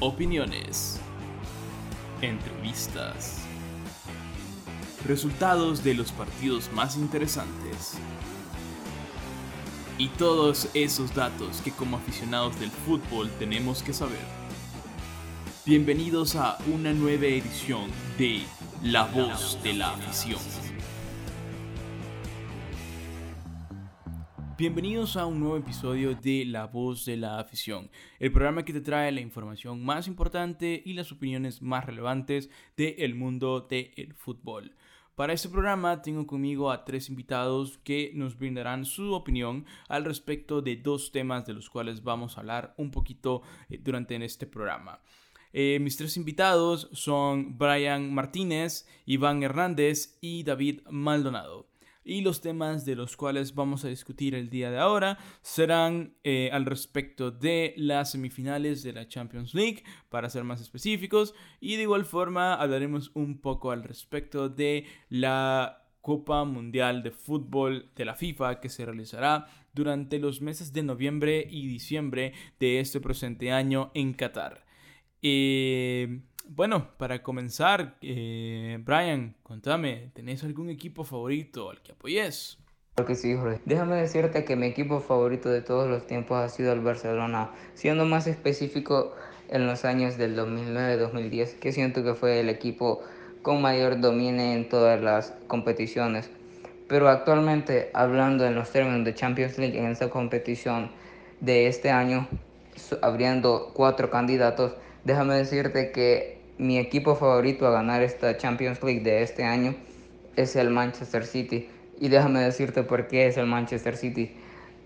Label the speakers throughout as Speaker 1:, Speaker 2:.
Speaker 1: opiniones, entrevistas, resultados de los partidos más interesantes y todos esos datos que como aficionados del fútbol tenemos que saber. Bienvenidos a una nueva edición de La Voz de la Afición. Bienvenidos a un nuevo episodio de La Voz de la Afición, el programa que te trae la información más importante y las opiniones más relevantes del mundo del fútbol. Para este programa tengo conmigo a tres invitados que nos brindarán su opinión al respecto de dos temas de los cuales vamos a hablar un poquito eh, durante este programa. Eh, mis tres invitados son Brian Martínez, Iván Hernández y David Maldonado y los temas de los cuales vamos a discutir el día de ahora serán eh, al respecto de las semifinales de la Champions League, para ser más específicos, y de igual forma hablaremos un poco al respecto de la Copa Mundial de Fútbol de la FIFA que se realizará durante los meses de noviembre y diciembre de este presente año en Qatar. Eh, bueno, para comenzar, eh, Brian, contame, ¿tenés algún equipo favorito al que apoyes?
Speaker 2: Claro que sí, Jorge. Déjame decirte que mi equipo favorito de todos los tiempos ha sido el Barcelona, siendo más específico en los años del 2009-2010, que siento que fue el equipo con mayor dominio en todas las competiciones. Pero actualmente, hablando en los términos de Champions League en esta competición de este año, abriendo cuatro candidatos, déjame decirte que mi equipo favorito a ganar esta Champions League de este año es el Manchester City. Y déjame decirte por qué es el Manchester City.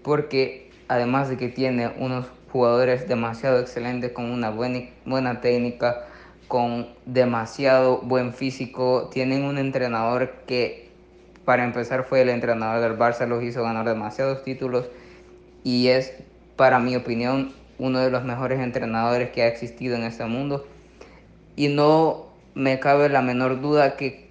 Speaker 2: Porque además de que tiene unos jugadores demasiado excelentes con una buena, buena técnica, con demasiado buen físico, tienen un entrenador que para empezar fue el entrenador del Barça, los hizo ganar demasiados títulos y es, para mi opinión, uno de los mejores entrenadores que ha existido en este mundo y no me cabe la menor duda que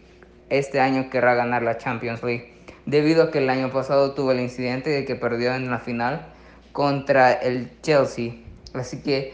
Speaker 2: este año querrá ganar la Champions League, debido a que el año pasado tuvo el incidente de que perdió en la final contra el Chelsea. Así que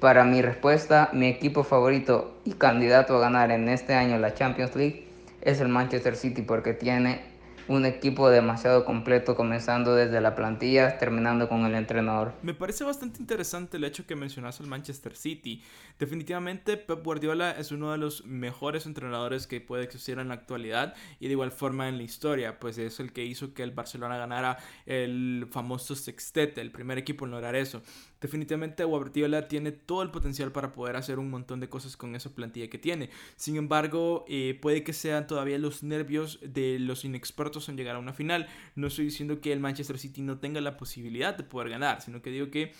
Speaker 2: para mi respuesta, mi equipo favorito y candidato a ganar en este año la Champions League es el Manchester City porque tiene un equipo demasiado completo, comenzando desde la plantilla, terminando con el entrenador.
Speaker 1: Me parece bastante interesante el hecho que mencionas al Manchester City. Definitivamente Pep Guardiola es uno de los mejores entrenadores que puede existir en la actualidad y de igual forma en la historia, pues es el que hizo que el Barcelona ganara el famoso sextete, el primer equipo en lograr eso. Definitivamente Guardiola tiene todo el potencial para poder hacer un montón de cosas con esa plantilla que tiene. Sin embargo, eh, puede que sean todavía los nervios de los inexpertos en llegar a una final. No estoy diciendo que el Manchester City no tenga la posibilidad de poder ganar, sino que digo que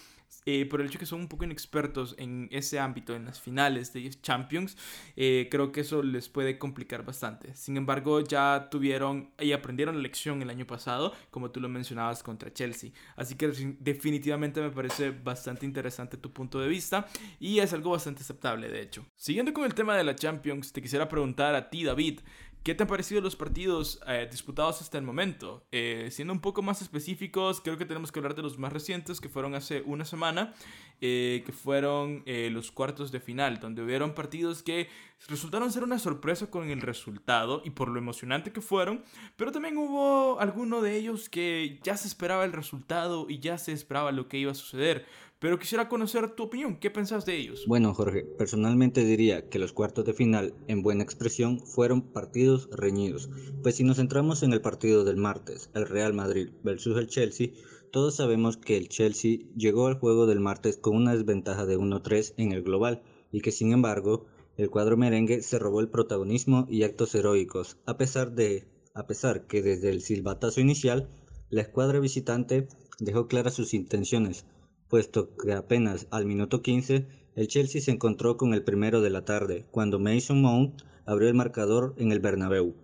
Speaker 1: eh, por el hecho que son un poco inexpertos en ese ámbito, en las finales de Champions, eh, creo que eso les puede complicar bastante. Sin embargo, ya tuvieron y aprendieron la lección el año pasado, como tú lo mencionabas, contra Chelsea. Así que definitivamente me parece bastante interesante tu punto de vista y es algo bastante aceptable, de hecho. Siguiendo con el tema de la Champions, te quisiera preguntar a ti, David, ¿Qué te han parecido los partidos eh, disputados hasta el momento? Eh, siendo un poco más específicos, creo que tenemos que hablar de los más recientes, que fueron hace una semana, eh, que fueron los cuartos de final, donde hubieron partidos que resultaron ser una sorpresa con el resultado y por lo emocionante que fueron, pero también hubo alguno de ellos que ya se esperaba el resultado y ya se esperaba lo que iba a suceder pero quisiera conocer tu opinión. ¿Qué pensás de ellos?
Speaker 3: Bueno, Jorge, personalmente diría que los cuartos de final, en buena expresión, fueron partidos reñidos. Pues si nos centramos en el partido del martes, el Real Madrid versus el Chelsea, todos sabemos que el Chelsea llegó al juego del martes con una desventaja de 1-3 en el global y que sin embargo el cuadro merengue se robó el protagonismo y actos heroicos, a pesar de a pesar que desde el silbatazo inicial la escuadra visitante dejó claras sus intenciones, puesto que apenas al minuto 15 el Chelsea se encontró con el primero de la tarde, cuando Mason Mount abrió el marcador en el Bernabéu.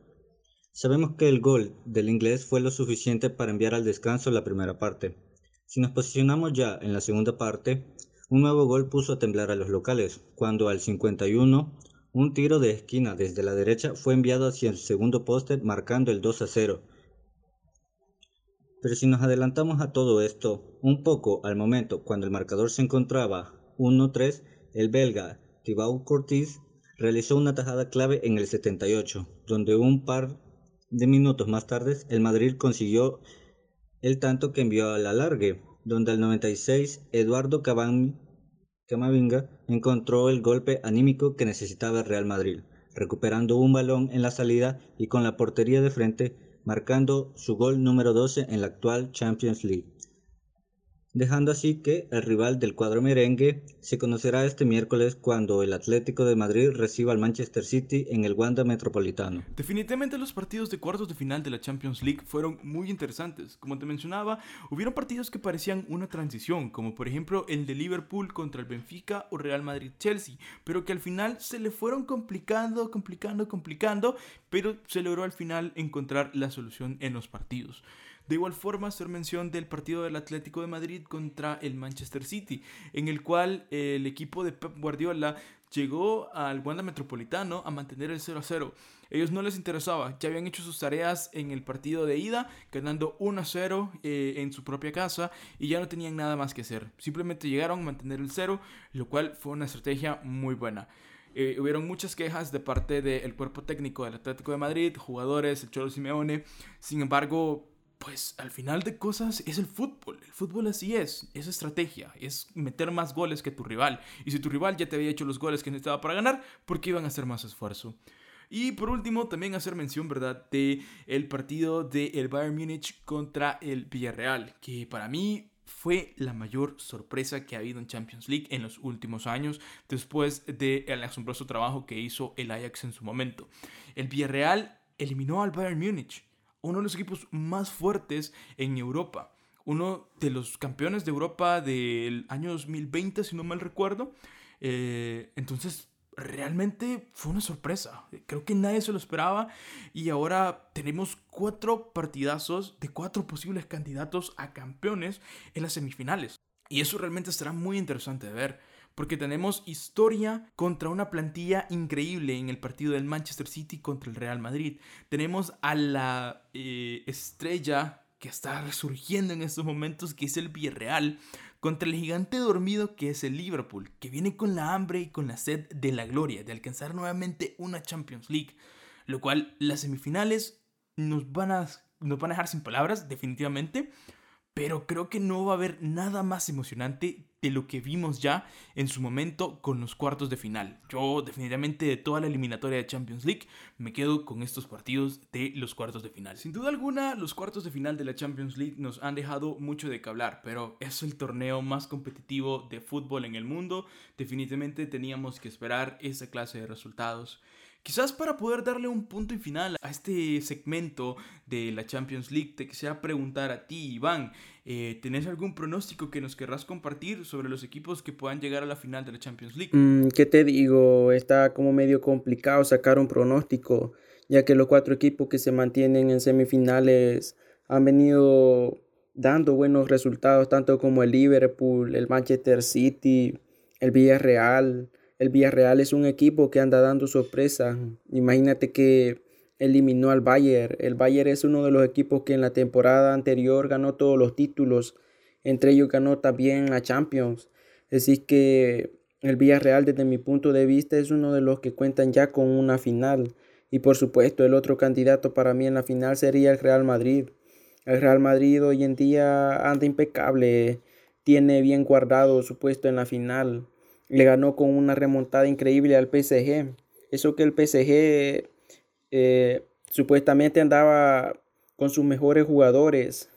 Speaker 3: Sabemos que el gol del inglés fue lo suficiente para enviar al descanso la primera parte. Si nos posicionamos ya en la segunda parte, un nuevo gol puso a temblar a los locales, cuando al 51 un tiro de esquina desde la derecha fue enviado hacia el segundo poste marcando el 2 a 0 pero si nos adelantamos a todo esto un poco al momento cuando el marcador se encontraba 1-3, El belga Thibaut Courtois realizó una tajada clave en el 78, donde un par de minutos más tarde el Madrid consiguió el tanto que envió al alargue, donde al 96 Eduardo Camavinga encontró el golpe anímico que necesitaba el Real Madrid, recuperando un balón en la salida y con la portería de frente, marcando su gol número 12 en la actual Champions League dejando así que el rival del cuadro merengue se conocerá este miércoles cuando el Atlético de Madrid reciba al Manchester City en el Wanda Metropolitano.
Speaker 1: Definitivamente los partidos de cuartos de final de la Champions League fueron muy interesantes. Como te mencionaba, hubieron partidos que parecían una transición, como por ejemplo el de Liverpool contra el Benfica o Real Madrid-Chelsea, pero que al final se le fueron complicando, complicando, complicando, pero se logró al final encontrar la solución en los partidos. De igual forma, hacer mención del partido del Atlético de Madrid contra el Manchester City, en el cual el equipo de Pep Guardiola llegó al Wanda Metropolitano a mantener el 0 a 0. Ellos no les interesaba, ya habían hecho sus tareas en el partido de ida, ganando 1 a 0 eh, en su propia casa y ya no tenían nada más que hacer. Simplemente llegaron a mantener el 0, lo cual fue una estrategia muy buena. Eh, hubieron muchas quejas de parte del cuerpo técnico del Atlético de Madrid, jugadores, el Cholo Simeone. Sin embargo, pues al final de cosas es el fútbol. El fútbol así es, es estrategia, es meter más goles que tu rival. Y si tu rival ya te había hecho los goles que necesitaba para ganar, ¿por qué iban a hacer más esfuerzo? Y por último, también hacer mención, ¿verdad?, de el partido del el Bayern Múnich contra el Villarreal, que para mí fue la mayor sorpresa que ha habido en Champions League en los últimos años, después del asombroso trabajo que hizo el Ajax en su momento. El Villarreal eliminó al Bayern Múnich uno de los equipos más fuertes en Europa. Uno de los campeones de Europa del año 2020, si no mal recuerdo. Eh, entonces, realmente fue una sorpresa. Creo que nadie se lo esperaba. Y ahora tenemos cuatro partidazos de cuatro posibles candidatos a campeones en las semifinales. Y eso realmente será muy interesante de ver porque tenemos historia contra una plantilla increíble en el partido del Manchester City contra el Real Madrid. Tenemos a la eh, estrella que está resurgiendo en estos momentos, que es el Villarreal, contra el gigante dormido que es el Liverpool, que viene con la hambre y con la sed de la gloria, de alcanzar nuevamente una Champions League. Lo cual las semifinales nos van a, nos van a dejar sin palabras, definitivamente. Pero creo que no va a haber nada más emocionante de lo que vimos ya en su momento con los cuartos de final. Yo definitivamente de toda la eliminatoria de Champions League me quedo con estos partidos de los cuartos de final. Sin duda alguna, los cuartos de final de la Champions League nos han dejado mucho de que hablar, pero es el torneo más competitivo de fútbol en el mundo. Definitivamente teníamos que esperar esa clase de resultados. Quizás para poder darle un punto y final a este segmento de la Champions League, te quisiera preguntar a ti, Iván, eh, ¿tenés algún pronóstico que nos querrás compartir sobre los equipos que puedan llegar a la final de la Champions League?
Speaker 4: Mm, ¿Qué te digo? Está como medio complicado sacar un pronóstico, ya que los cuatro equipos que se mantienen en semifinales han venido dando buenos resultados, tanto como el Liverpool, el Manchester City, el Villarreal. El Villarreal es un equipo que anda dando sorpresa. Imagínate que eliminó al Bayern. El Bayern es uno de los equipos que en la temporada anterior ganó todos los títulos. Entre ellos ganó también la Champions. Así que el Villarreal desde mi punto de vista es uno de los que cuentan ya con una final. Y por supuesto el otro candidato para mí en la final sería el Real Madrid. El Real Madrid hoy en día anda impecable. Tiene bien guardado su puesto en la final le ganó con una remontada increíble al PSG. Eso que el PSG eh, supuestamente andaba con sus mejores jugadores.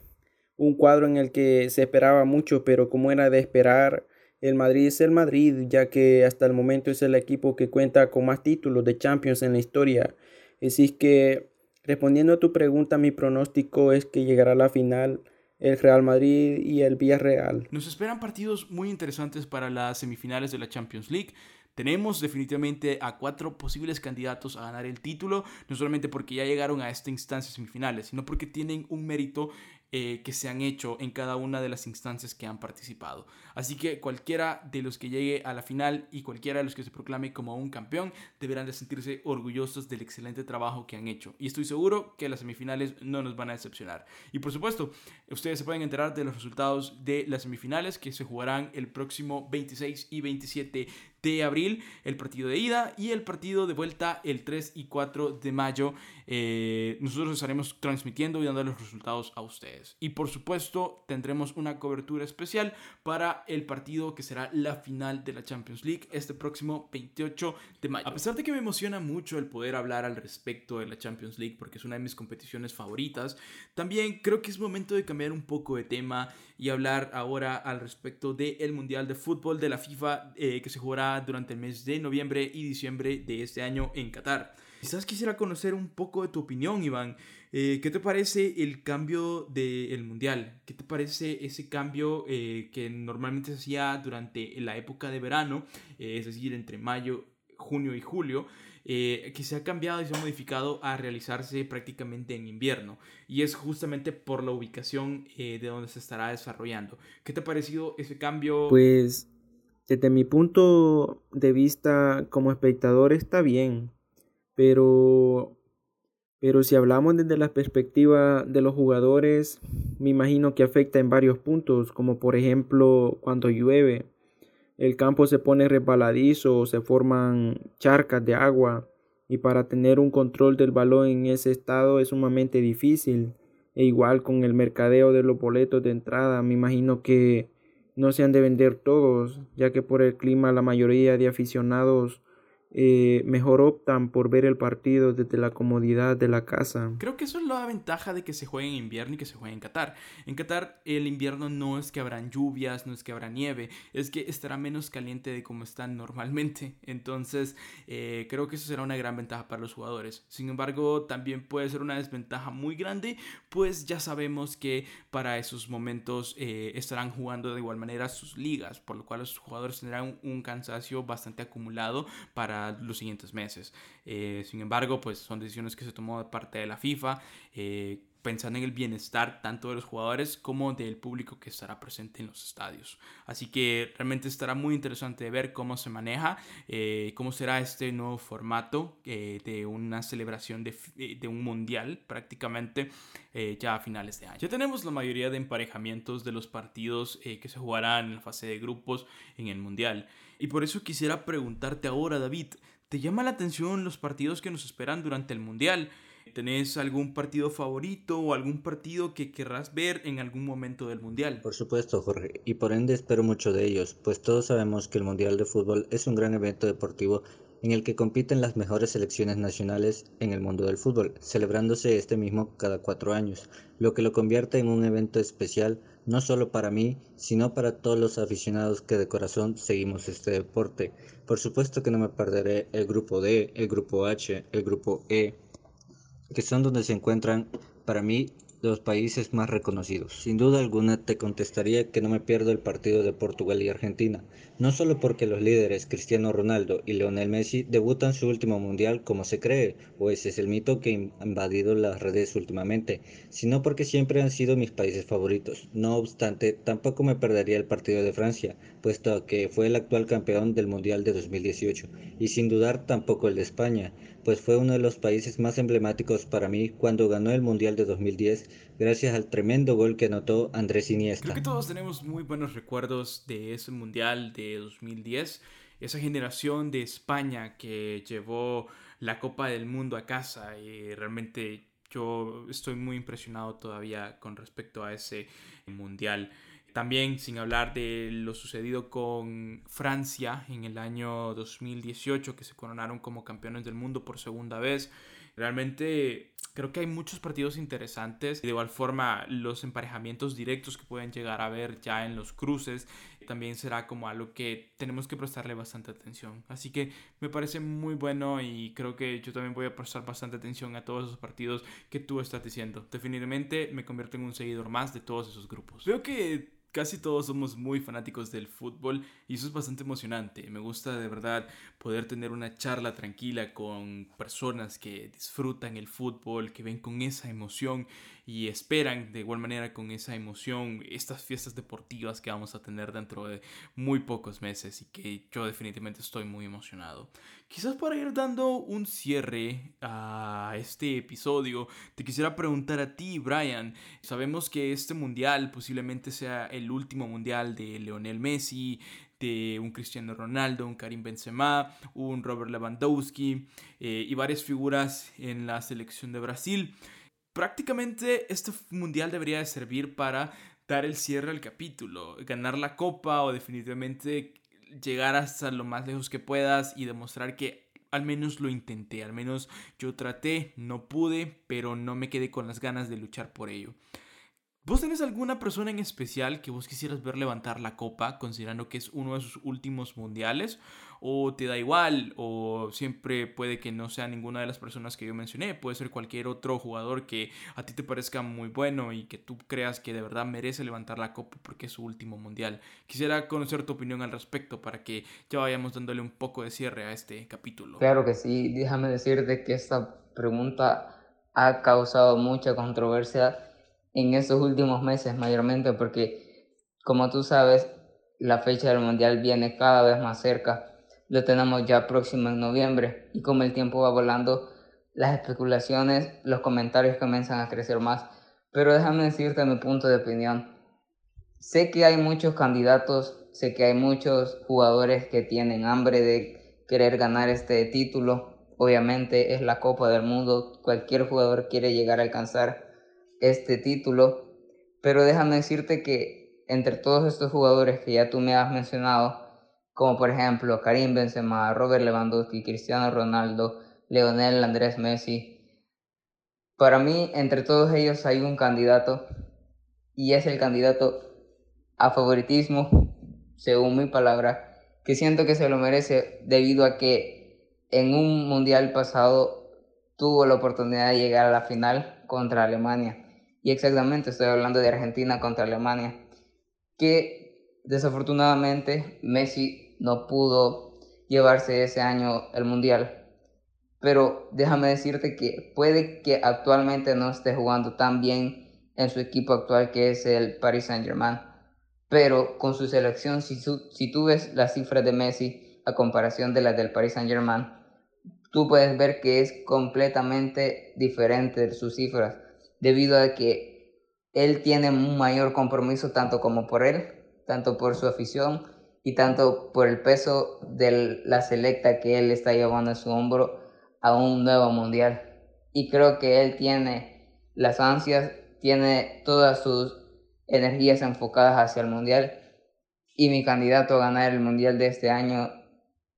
Speaker 4: Un cuadro en el que se esperaba mucho, pero como era de esperar, el Madrid es el Madrid, ya que hasta el momento es el equipo que cuenta con más títulos de Champions en la historia. Así que, respondiendo a tu pregunta, mi pronóstico es que llegará a la final el Real Madrid y el Villarreal.
Speaker 1: Nos esperan partidos muy interesantes para las semifinales de la Champions League. Tenemos definitivamente a cuatro posibles candidatos a ganar el título, no solamente porque ya llegaron a esta instancia semifinales, sino porque tienen un mérito eh, que se han hecho en cada una de las instancias que han participado. Así que cualquiera de los que llegue a la final y cualquiera de los que se proclame como un campeón deberán de sentirse orgullosos del excelente trabajo que han hecho. Y estoy seguro que las semifinales no nos van a decepcionar. Y por supuesto, ustedes se pueden enterar de los resultados de las semifinales que se jugarán el próximo 26 y 27 de abril, el partido de ida y el partido de vuelta el 3 y 4 de mayo. Eh, nosotros estaremos transmitiendo y dando los resultados a ustedes. Y por supuesto tendremos una cobertura especial para el partido que será la final de la Champions League este próximo 28 de mayo. A pesar de que me emociona mucho el poder hablar al respecto de la Champions League porque es una de mis competiciones favoritas, también creo que es momento de cambiar un poco de tema y hablar ahora al respecto del Mundial de Fútbol de la FIFA eh, que se jugará durante el mes de noviembre y diciembre de este año en Qatar. Quizás quisiera conocer un poco de tu opinión, Iván. Eh, ¿Qué te parece el cambio del Mundial? ¿Qué te parece ese cambio eh, que normalmente se hacía durante la época de verano, es decir, entre mayo, junio y julio? Eh, que se ha cambiado y se ha modificado a realizarse prácticamente en invierno. Y es justamente por la ubicación eh, de donde se estará desarrollando. ¿Qué te ha parecido ese cambio?
Speaker 4: Pues desde mi punto de vista como espectador está bien, pero, pero si hablamos desde la perspectiva de los jugadores, me imagino que afecta en varios puntos, como por ejemplo cuando llueve el campo se pone resbaladizo, se forman charcas de agua y para tener un control del balón en ese estado es sumamente difícil. E igual con el mercadeo de los boletos de entrada, me imagino que no se han de vender todos, ya que por el clima la mayoría de aficionados eh, mejor optan por ver el partido desde la comodidad de la casa.
Speaker 1: Creo que eso es la ventaja de que se juegue en invierno y que se juegue en Qatar. En Qatar el invierno no es que habrán lluvias, no es que habrá nieve, es que estará menos caliente de como están normalmente. Entonces eh, creo que eso será una gran ventaja para los jugadores. Sin embargo, también puede ser una desventaja muy grande, pues ya sabemos que para esos momentos eh, estarán jugando de igual manera sus ligas, por lo cual los jugadores tendrán un cansancio bastante acumulado para los siguientes meses. Eh, sin embargo, pues son decisiones que se tomó de parte de la FIFA, eh, pensando en el bienestar tanto de los jugadores como del público que estará presente en los estadios. Así que realmente estará muy interesante ver cómo se maneja, eh, cómo será este nuevo formato de una celebración de, de, un mundial prácticamente ya a finales de año. Ya tenemos la mayoría de emparejamientos de los partidos que se jugarán en la fase de grupos en el mundial. Y por eso quisiera preguntarte ahora, David, ¿te llama la atención los partidos que nos esperan durante el Mundial? ¿Tenés algún partido favorito o algún partido que querrás ver en algún momento del Mundial?
Speaker 3: Por supuesto, Jorge, y por ende espero mucho de ellos, pues todos sabemos que el Mundial de Fútbol es un gran evento deportivo en el que compiten las mejores selecciones nacionales en el mundo del fútbol, celebrándose este mismo cada cuatro años, lo que lo convierte en un evento especial no solo para mí, sino para todos los aficionados que de corazón seguimos este deporte. Por supuesto que no me perderé el grupo D, el grupo H, el grupo E, que son donde se encuentran para mí los países más reconocidos. Sin duda alguna te contestaría que no me pierdo el partido de Portugal y Argentina, no solo porque los líderes Cristiano Ronaldo y Lionel Messi debutan su último mundial como se cree, o ese es el mito que ha invadido las redes últimamente, sino porque siempre han sido mis países favoritos. No obstante, tampoco me perdería el partido de Francia, puesto que fue el actual campeón del mundial de 2018, y sin dudar tampoco el de España, pues fue uno de los países más emblemáticos para mí cuando ganó el Mundial de 2010 gracias al tremendo gol que anotó Andrés Iniesta.
Speaker 1: Creo que todos tenemos muy buenos recuerdos de ese Mundial de 2010, esa generación de España que llevó la Copa del Mundo a casa y realmente yo estoy muy impresionado todavía con respecto a ese Mundial. También sin hablar de lo sucedido con Francia en el año 2018, que se coronaron como campeones del mundo por segunda vez. Realmente creo que hay muchos partidos interesantes. De igual forma, los emparejamientos directos que pueden llegar a ver ya en los cruces también será como algo que tenemos que prestarle bastante atención. Así que me parece muy bueno y creo que yo también voy a prestar bastante atención a todos esos partidos que tú estás diciendo. Definitivamente me convierto en un seguidor más de todos esos grupos. Veo que casi todos somos muy fanáticos del fútbol y eso es bastante emocionante. Me gusta de verdad poder tener una charla tranquila con personas que disfrutan el fútbol, que ven con esa emoción y esperan de igual manera con esa emoción estas fiestas deportivas que vamos a tener dentro de muy pocos meses y que yo definitivamente estoy muy emocionado. Quizás para ir dando un cierre a este episodio, te quisiera preguntar a ti, Brian. Sabemos que este mundial posiblemente sea el último mundial de Leonel Messi, de un Cristiano Ronaldo, un Karim Benzema, un Robert Lewandowski eh, y varias figuras en la selección de Brasil. Prácticamente este mundial debería de servir para dar el cierre al capítulo, ganar la copa o definitivamente llegar hasta lo más lejos que puedas y demostrar que al menos lo intenté, al menos yo traté, no pude, pero no me quedé con las ganas de luchar por ello. ¿Vos tenés alguna persona en especial que vos quisieras ver levantar la copa, considerando que es uno de sus últimos mundiales? ¿O te da igual? ¿O siempre puede que no sea ninguna de las personas que yo mencioné? Puede ser cualquier otro jugador que a ti te parezca muy bueno y que tú creas que de verdad merece levantar la copa porque es su último mundial. Quisiera conocer tu opinión al respecto para que ya vayamos dándole un poco de cierre a este capítulo.
Speaker 2: Claro que sí, déjame decirte que esta pregunta ha causado mucha controversia en estos últimos meses mayormente porque como tú sabes la fecha del mundial viene cada vez más cerca. Lo tenemos ya próximo en noviembre y como el tiempo va volando las especulaciones los comentarios comienzan a crecer más. Pero déjame decirte mi punto de opinión. Sé que hay muchos candidatos sé que hay muchos jugadores que tienen hambre de querer ganar este título. Obviamente es la Copa del Mundo cualquier jugador quiere llegar a alcanzar este título, pero déjame decirte que entre todos estos jugadores que ya tú me has mencionado, como por ejemplo Karim Benzema, Robert Lewandowski, Cristiano Ronaldo, Leonel Andrés Messi, para mí entre todos ellos hay un candidato y es el candidato a favoritismo, según mi palabra, que siento que se lo merece debido a que en un mundial pasado tuvo la oportunidad de llegar a la final contra Alemania y exactamente estoy hablando de Argentina contra Alemania, que desafortunadamente Messi no pudo llevarse ese año el Mundial. Pero déjame decirte que puede que actualmente no esté jugando tan bien en su equipo actual que es el Paris Saint Germain. Pero con su selección, si, si tú ves las cifras de Messi a comparación de las del Paris Saint Germain, tú puedes ver que es completamente diferente de sus cifras debido a que él tiene un mayor compromiso tanto como por él, tanto por su afición y tanto por el peso de la selecta que él está llevando en su hombro a un nuevo mundial. Y creo que él tiene las ansias, tiene todas sus energías enfocadas hacia el mundial y mi candidato a ganar el mundial de este año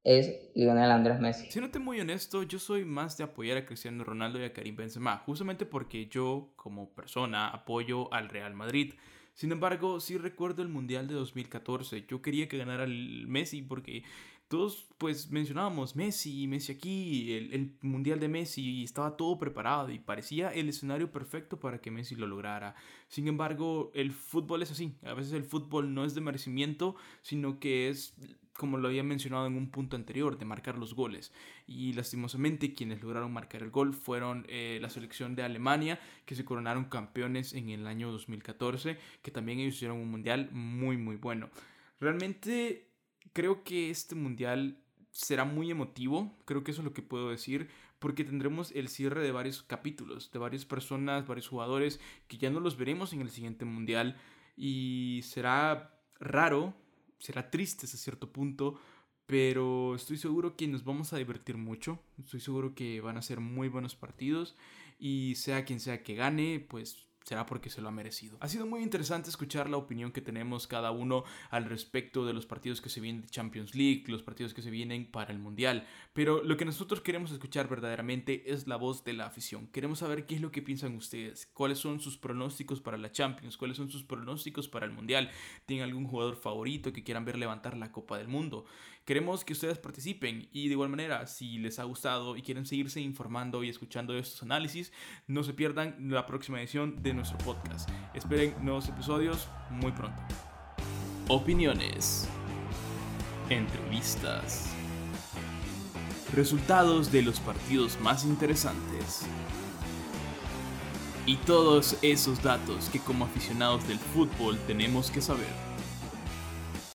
Speaker 2: es Lionel Andrés Messi.
Speaker 1: Siéndote muy honesto, yo soy más de apoyar a Cristiano Ronaldo y a Karim Benzema, justamente porque yo, como persona, apoyo al Real Madrid. Sin embargo, sí recuerdo el Mundial de 2014. Yo quería que ganara el Messi porque todos pues mencionábamos Messi, Messi aquí, el, el, Mundial de Messi, estaba todo preparado y parecía el escenario perfecto para que Messi lo lograra. Sin embargo, el fútbol es así. A veces el fútbol no es de merecimiento, sino que es como lo había mencionado en un punto anterior, de marcar los goles. Y lastimosamente quienes lograron marcar el gol fueron eh, la selección de Alemania, que se coronaron campeones en el año 2014, que también ellos hicieron un mundial muy muy bueno. Realmente creo que este mundial será muy emotivo, creo que eso es lo que puedo decir, porque tendremos el cierre de varios capítulos, de varias personas, varios jugadores que ya no los veremos en el siguiente mundial y será raro será triste hasta cierto punto, pero estoy seguro que nos vamos a divertir mucho, estoy seguro que van a ser muy buenos partidos y sea quien sea que gane, pues será porque se lo ha merecido. Ha sido muy interesante escuchar la opinión que tenemos cada uno al respecto de los partidos que se vienen de Champions League, los partidos que se vienen para el Mundial, pero lo que nosotros queremos escuchar verdaderamente es la voz de la afición. Queremos saber qué es lo que piensan ustedes, cuáles son sus pronósticos para la Champions, cuáles son sus pronósticos para el Mundial, tienen algún jugador favorito que quieran ver levantar la Copa del Mundo. Queremos que ustedes participen y de igual manera, si les ha gustado y quieren seguirse informando y escuchando estos análisis, no se pierdan la próxima edición de nuestro podcast. Esperen nuevos episodios muy pronto. Opiniones. Entrevistas. Resultados de los partidos más interesantes. Y todos esos datos que como aficionados del fútbol tenemos que saber.